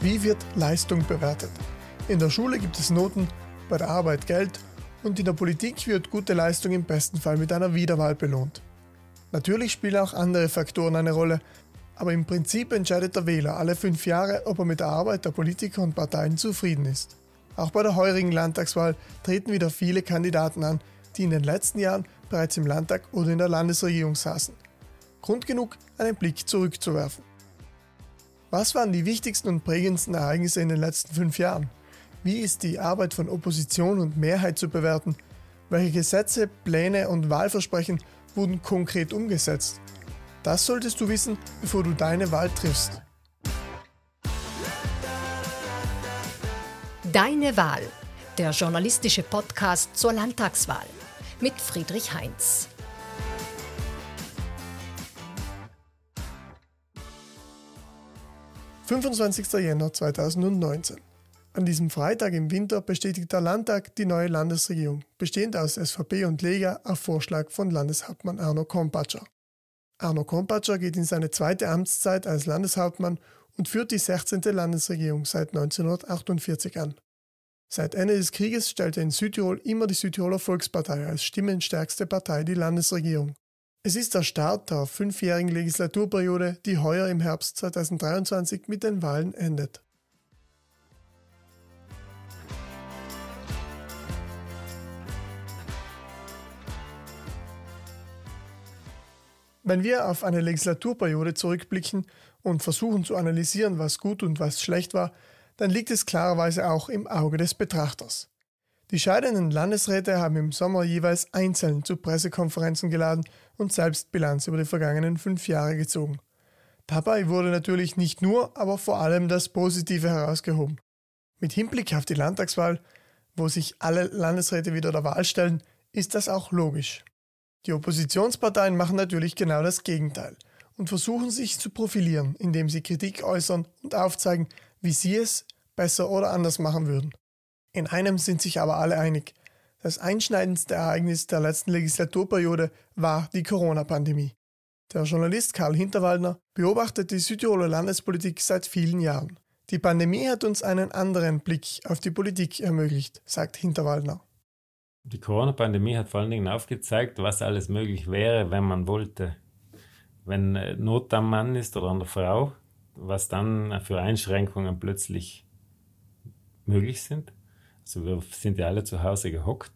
Wie wird Leistung bewertet? In der Schule gibt es Noten, bei der Arbeit Geld und in der Politik wird gute Leistung im besten Fall mit einer Wiederwahl belohnt. Natürlich spielen auch andere Faktoren eine Rolle, aber im Prinzip entscheidet der Wähler alle fünf Jahre, ob er mit der Arbeit der Politiker und Parteien zufrieden ist. Auch bei der heurigen Landtagswahl treten wieder viele Kandidaten an, die in den letzten Jahren bereits im Landtag oder in der Landesregierung saßen. Grund genug, einen Blick zurückzuwerfen. Was waren die wichtigsten und prägendsten Ereignisse in den letzten fünf Jahren? Wie ist die Arbeit von Opposition und Mehrheit zu bewerten? Welche Gesetze, Pläne und Wahlversprechen wurden konkret umgesetzt? Das solltest du wissen, bevor du deine Wahl triffst. Deine Wahl, der journalistische Podcast zur Landtagswahl mit Friedrich Heinz. »25. Jänner 2019. An diesem Freitag im Winter bestätigt der Landtag die neue Landesregierung, bestehend aus SVP und Lega auf Vorschlag von Landeshauptmann Arno Kompatscher. Arno Kompatscher geht in seine zweite Amtszeit als Landeshauptmann und führt die 16. Landesregierung seit 1948 an. Seit Ende des Krieges stellte in Südtirol immer die Südtiroler Volkspartei als stimmenstärkste Partei die Landesregierung. Es ist der Start der fünfjährigen Legislaturperiode, die heuer im Herbst 2023 mit den Wahlen endet. Wenn wir auf eine Legislaturperiode zurückblicken und versuchen zu analysieren, was gut und was schlecht war, dann liegt es klarerweise auch im Auge des Betrachters. Die scheidenden Landesräte haben im Sommer jeweils einzeln zu Pressekonferenzen geladen und selbst Bilanz über die vergangenen fünf Jahre gezogen. Dabei wurde natürlich nicht nur, aber vor allem das Positive herausgehoben. Mit Hinblick auf die Landtagswahl, wo sich alle Landesräte wieder der Wahl stellen, ist das auch logisch. Die Oppositionsparteien machen natürlich genau das Gegenteil und versuchen sich zu profilieren, indem sie Kritik äußern und aufzeigen, wie sie es besser oder anders machen würden. In einem sind sich aber alle einig. Das einschneidendste Ereignis der letzten Legislaturperiode war die Corona-Pandemie. Der Journalist Karl Hinterwaldner beobachtet die Südtiroler Landespolitik seit vielen Jahren. Die Pandemie hat uns einen anderen Blick auf die Politik ermöglicht, sagt Hinterwaldner. Die Corona-Pandemie hat vor allen Dingen aufgezeigt, was alles möglich wäre, wenn man wollte. Wenn äh, Not am Mann ist oder an der Frau, was dann für Einschränkungen plötzlich möglich sind. Also wir sind ja alle zu Hause gehockt,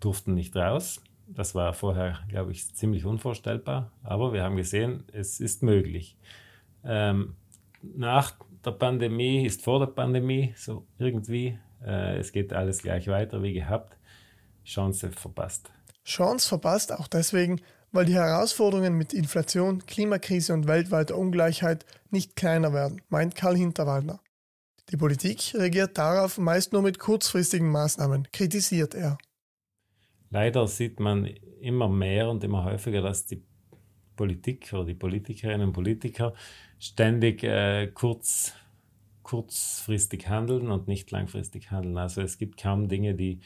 durften nicht raus. Das war vorher, glaube ich, ziemlich unvorstellbar. Aber wir haben gesehen, es ist möglich. Ähm, nach der Pandemie ist vor der Pandemie so irgendwie. Äh, es geht alles gleich weiter wie gehabt. Chance verpasst. Chance verpasst auch deswegen, weil die Herausforderungen mit Inflation, Klimakrise und weltweiter Ungleichheit nicht kleiner werden, meint Karl Hinterwaldner. Die Politik reagiert darauf meist nur mit kurzfristigen Maßnahmen, kritisiert er. Leider sieht man immer mehr und immer häufiger, dass die Politik oder die Politikerinnen und Politiker ständig äh, kurz, kurzfristig handeln und nicht langfristig handeln. Also es gibt kaum Dinge, die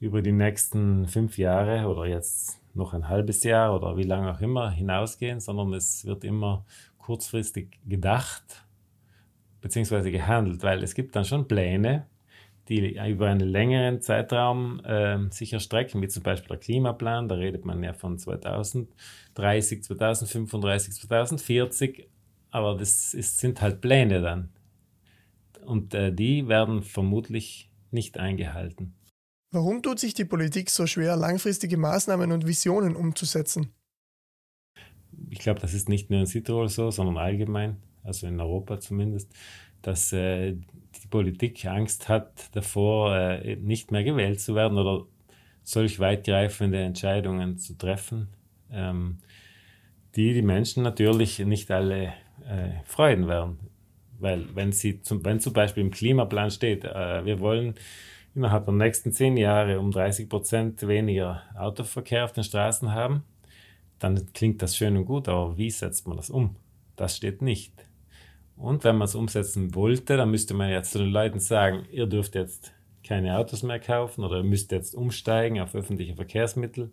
über die nächsten fünf Jahre oder jetzt noch ein halbes Jahr oder wie lange auch immer hinausgehen, sondern es wird immer kurzfristig gedacht bzw. gehandelt, weil es gibt dann schon Pläne, die über einen längeren Zeitraum äh, sich erstrecken, wie zum Beispiel der Klimaplan, da redet man ja von 2030, 2035, 2040, aber das ist, sind halt Pläne dann. Und äh, die werden vermutlich nicht eingehalten. Warum tut sich die Politik so schwer, langfristige Maßnahmen und Visionen umzusetzen? Ich glaube, das ist nicht nur in Südtirol so, sondern allgemein, also in Europa zumindest, dass äh, die Politik Angst hat davor, äh, nicht mehr gewählt zu werden oder solch weitgreifende Entscheidungen zu treffen, ähm, die die Menschen natürlich nicht alle äh, freuen werden. Weil wenn, sie zum, wenn zum Beispiel im Klimaplan steht, äh, wir wollen innerhalb der nächsten zehn Jahre um 30 Prozent weniger Autoverkehr auf den Straßen haben, dann klingt das schön und gut, aber wie setzt man das um? Das steht nicht. Und wenn man es umsetzen wollte, dann müsste man jetzt zu den Leuten sagen, ihr dürft jetzt keine Autos mehr kaufen oder ihr müsst jetzt umsteigen auf öffentliche Verkehrsmittel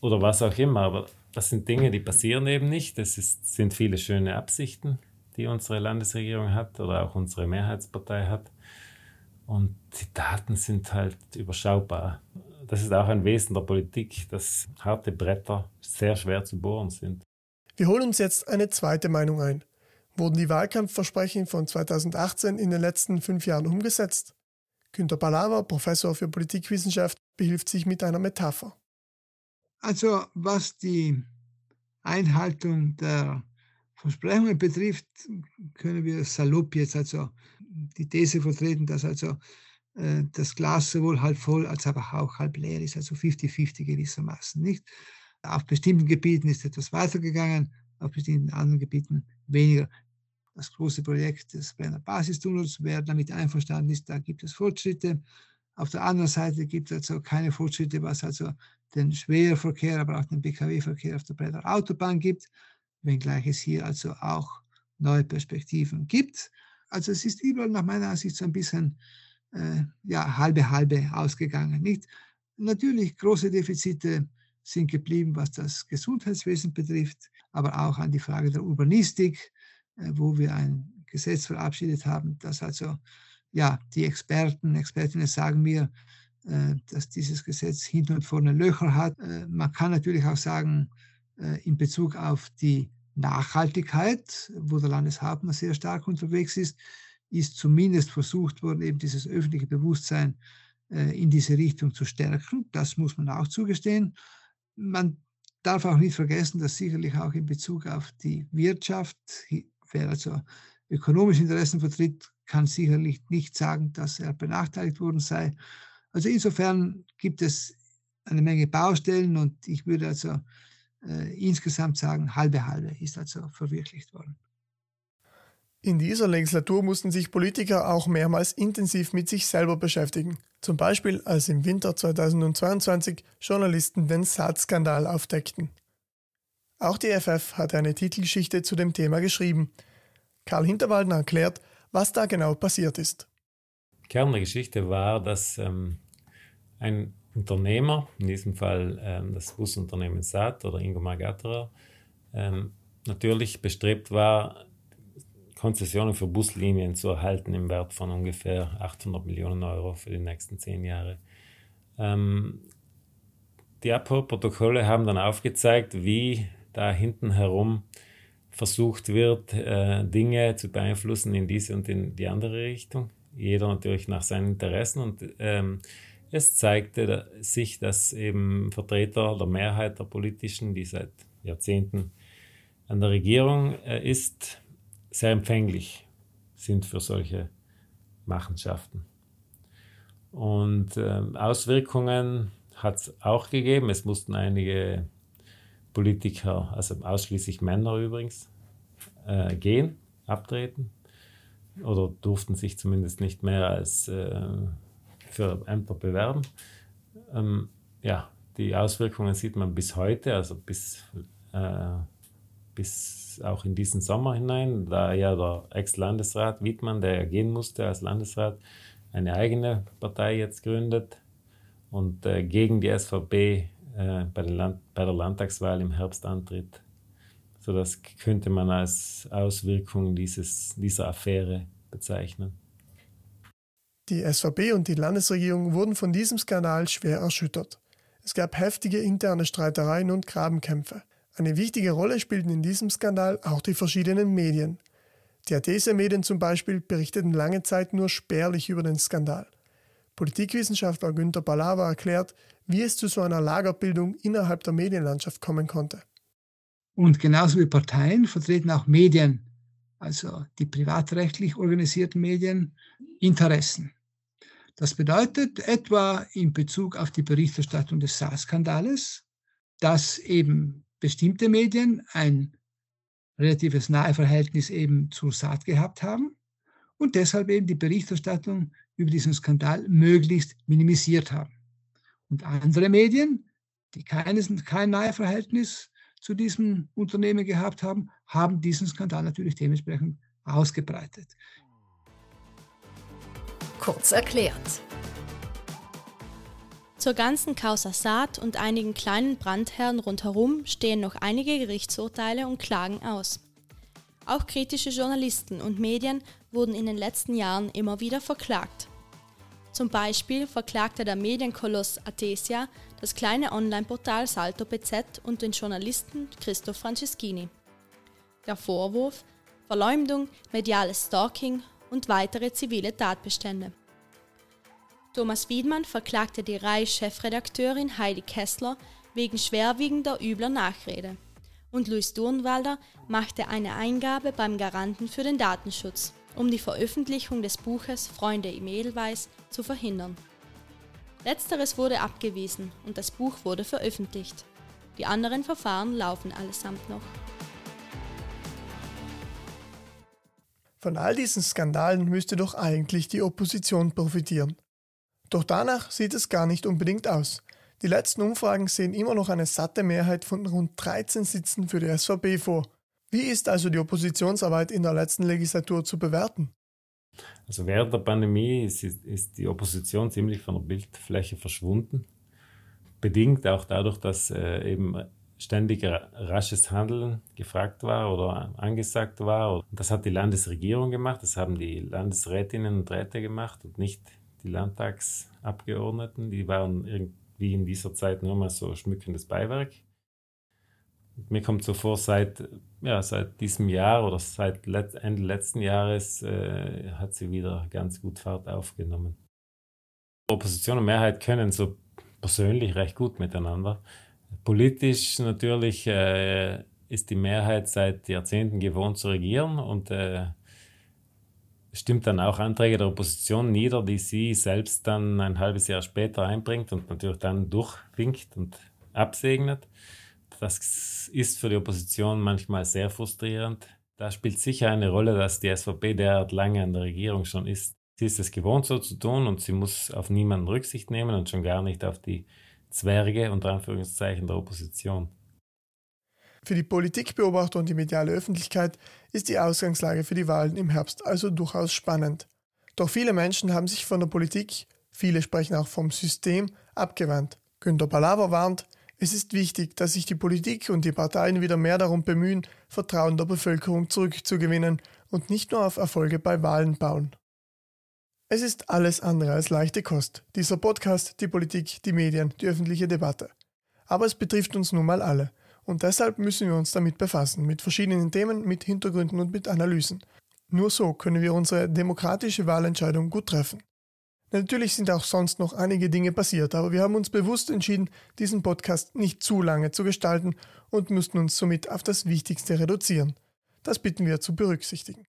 oder was auch immer. Aber das sind Dinge, die passieren eben nicht. Das ist, sind viele schöne Absichten, die unsere Landesregierung hat oder auch unsere Mehrheitspartei hat. Und die Daten sind halt überschaubar. Das ist auch ein Wesen der Politik, dass harte Bretter sehr schwer zu bohren sind. Wir holen uns jetzt eine zweite Meinung ein. Wurden die Wahlkampfversprechen von 2018 in den letzten fünf Jahren umgesetzt? Günter Palaver, Professor für Politikwissenschaft, behilft sich mit einer Metapher. Also was die Einhaltung der Versprechungen betrifft, können wir salopp jetzt also die These vertreten, dass also äh, das Glas sowohl halb voll als aber auch halb leer ist, also 50-50 gewissermaßen. Nicht? Auf bestimmten Gebieten ist etwas weitergegangen, auf bestimmten anderen Gebieten weniger. Das große Projekt des Brenner Basistunnels, wer damit einverstanden ist, da gibt es Fortschritte. Auf der anderen Seite gibt es also keine Fortschritte, was also den Schwerverkehr, aber auch den Pkw-Verkehr auf der Brenner Autobahn gibt, wenngleich es hier also auch neue Perspektiven gibt. Also es ist überall nach meiner Ansicht so ein bisschen äh, ja, halbe halbe ausgegangen. Nicht? Natürlich große Defizite sind geblieben, was das Gesundheitswesen betrifft, aber auch an die Frage der Urbanistik, äh, wo wir ein Gesetz verabschiedet haben, das also, ja, die Experten, Expertinnen sagen mir, äh, dass dieses Gesetz hinten und vorne Löcher hat. Äh, man kann natürlich auch sagen, in Bezug auf die Nachhaltigkeit, wo der Landeshauptmann sehr stark unterwegs ist, ist zumindest versucht worden, eben dieses öffentliche Bewusstsein in diese Richtung zu stärken. Das muss man auch zugestehen. Man darf auch nicht vergessen, dass sicherlich auch in Bezug auf die Wirtschaft, wer also ökonomische Interessen vertritt, kann sicherlich nicht sagen, dass er benachteiligt worden sei. Also insofern gibt es eine Menge Baustellen und ich würde also äh, insgesamt sagen, halbe halbe ist also verwirklicht worden. In dieser Legislatur mussten sich Politiker auch mehrmals intensiv mit sich selber beschäftigen. Zum Beispiel als im Winter 2022 Journalisten den Saatskandal aufdeckten. Auch die FF hat eine Titelgeschichte zu dem Thema geschrieben. Karl Hinterwaldner erklärt, was da genau passiert ist. Kern der Geschichte war, dass ähm, ein Unternehmer, in diesem Fall ähm, das Busunternehmen Saat oder Ingo Magatterer, ähm, natürlich bestrebt war, Konzessionen für Buslinien zu erhalten im Wert von ungefähr 800 Millionen Euro für die nächsten zehn Jahre. Ähm, die Abhörprotokolle haben dann aufgezeigt, wie da hinten herum versucht wird, äh, Dinge zu beeinflussen in diese und in die andere Richtung. Jeder natürlich nach seinen Interessen. Und ähm, es zeigte sich, dass eben Vertreter der Mehrheit der politischen, die seit Jahrzehnten an der Regierung äh, ist, sehr empfänglich sind für solche Machenschaften. Und äh, Auswirkungen hat es auch gegeben. Es mussten einige Politiker, also ausschließlich Männer übrigens, äh, gehen, abtreten oder durften sich zumindest nicht mehr als äh, für Ämter bewerben. Ähm, ja, die Auswirkungen sieht man bis heute, also bis, äh, bis auch in diesen Sommer hinein, da ja der Ex-Landesrat Wiedmann, der ja gehen musste als Landesrat, eine eigene Partei jetzt gründet und äh, gegen die SVP äh, bei, Land, bei, der Landtagswahl im Herbst antritt. So das könnte man als Auswirkung dieses, dieser Affäre bezeichnen. Die SVP und die Landesregierung wurden von diesem Skandal schwer erschüttert. Es gab heftige interne Streitereien und Grabenkämpfe. Eine wichtige Rolle spielten in diesem Skandal auch die verschiedenen Medien. Die Athese-Medien zum Beispiel berichteten lange Zeit nur spärlich über den Skandal. Politikwissenschaftler Günter Balava erklärt, wie es zu so einer Lagerbildung innerhalb der Medienlandschaft kommen konnte. Und genauso wie Parteien vertreten auch Medien, also die privatrechtlich organisierten Medien, Interessen. Das bedeutet etwa in Bezug auf die Berichterstattung des SARS-Skandales, dass eben bestimmte Medien ein relatives Naheverhältnis eben zur Saat gehabt haben und deshalb eben die Berichterstattung über diesen Skandal möglichst minimisiert haben. Und andere Medien, die keines, kein Naheverhältnis zu diesem Unternehmen gehabt haben, haben diesen Skandal natürlich dementsprechend ausgebreitet. Kurz erklärt. Zur ganzen Causa Saat und einigen kleinen Brandherren rundherum stehen noch einige Gerichtsurteile und Klagen aus. Auch kritische Journalisten und Medien wurden in den letzten Jahren immer wieder verklagt. Zum Beispiel verklagte der Medienkoloss Atesia das kleine Online-Portal Salto PZ und den Journalisten Christoph Franceschini. Der Vorwurf Verleumdung, mediales Stalking und weitere zivile Tatbestände. Thomas Wiedmann verklagte die RAI-Chefredakteurin Heidi Kessler wegen schwerwiegender übler Nachrede und Luis Durnwalder machte eine Eingabe beim Garanten für den Datenschutz, um die Veröffentlichung des Buches Freunde im Edelweiß zu verhindern. Letzteres wurde abgewiesen und das Buch wurde veröffentlicht. Die anderen Verfahren laufen allesamt noch. Von all diesen Skandalen müsste doch eigentlich die Opposition profitieren. Doch danach sieht es gar nicht unbedingt aus. Die letzten Umfragen sehen immer noch eine satte Mehrheit von rund 13 Sitzen für die SVP vor. Wie ist also die Oppositionsarbeit in der letzten Legislatur zu bewerten? Also während der Pandemie ist, ist die Opposition ziemlich von der Bildfläche verschwunden. Bedingt auch dadurch, dass äh, eben ständig rasches Handeln gefragt war oder angesagt war. Das hat die Landesregierung gemacht, das haben die Landesrätinnen und Räte gemacht und nicht die Landtagsabgeordneten. Die waren irgendwie wie in dieser Zeit nur mal so schmückendes Beiwerk. Mir kommt so vor, seit, ja, seit diesem Jahr oder seit Let Ende letzten Jahres äh, hat sie wieder ganz gut Fahrt aufgenommen. Opposition und Mehrheit können so persönlich recht gut miteinander. Politisch natürlich äh, ist die Mehrheit seit Jahrzehnten gewohnt zu regieren und äh, stimmt dann auch Anträge der Opposition nieder, die sie selbst dann ein halbes Jahr später einbringt und natürlich dann durchwinkt und absegnet. Das ist für die Opposition manchmal sehr frustrierend. Da spielt sicher eine Rolle, dass die SVP derart lange an der Regierung schon ist. Sie ist es gewohnt, so zu tun und sie muss auf niemanden Rücksicht nehmen und schon gar nicht auf die Zwerge unter Anführungszeichen der Opposition. Für die Politikbeobachter und die mediale Öffentlichkeit ist die Ausgangslage für die Wahlen im Herbst also durchaus spannend. Doch viele Menschen haben sich von der Politik, viele sprechen auch vom System, abgewandt. Günter Palaver warnt, es ist wichtig, dass sich die Politik und die Parteien wieder mehr darum bemühen, Vertrauen der Bevölkerung zurückzugewinnen und nicht nur auf Erfolge bei Wahlen bauen. Es ist alles andere als leichte Kost, dieser Podcast, die Politik, die Medien, die öffentliche Debatte. Aber es betrifft uns nun mal alle. Und deshalb müssen wir uns damit befassen, mit verschiedenen Themen, mit Hintergründen und mit Analysen. Nur so können wir unsere demokratische Wahlentscheidung gut treffen. Natürlich sind auch sonst noch einige Dinge passiert, aber wir haben uns bewusst entschieden, diesen Podcast nicht zu lange zu gestalten und müssten uns somit auf das Wichtigste reduzieren. Das bitten wir zu berücksichtigen.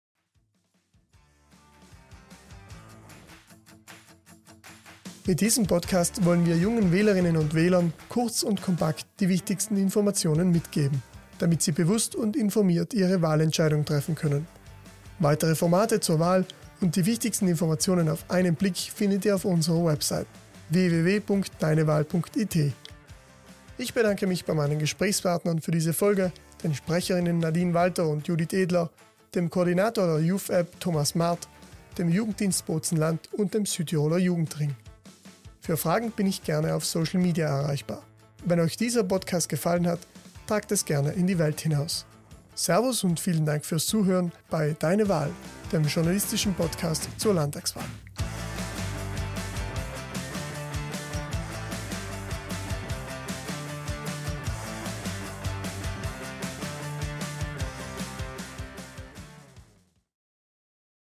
Mit diesem Podcast wollen wir jungen Wählerinnen und Wählern kurz und kompakt die wichtigsten Informationen mitgeben, damit sie bewusst und informiert ihre Wahlentscheidung treffen können. Weitere Formate zur Wahl und die wichtigsten Informationen auf einen Blick findet ihr auf unserer Website www.deinewahl.it. Ich bedanke mich bei meinen Gesprächspartnern für diese Folge, den Sprecherinnen Nadine Walter und Judith Edler, dem Koordinator der Youth App Thomas Mart, dem Jugenddienst Bozenland und dem Südtiroler Jugendring. Für Fragen bin ich gerne auf Social Media erreichbar. Wenn euch dieser Podcast gefallen hat, tragt es gerne in die Welt hinaus. Servus und vielen Dank fürs Zuhören bei Deine Wahl, dem journalistischen Podcast zur Landtagswahl.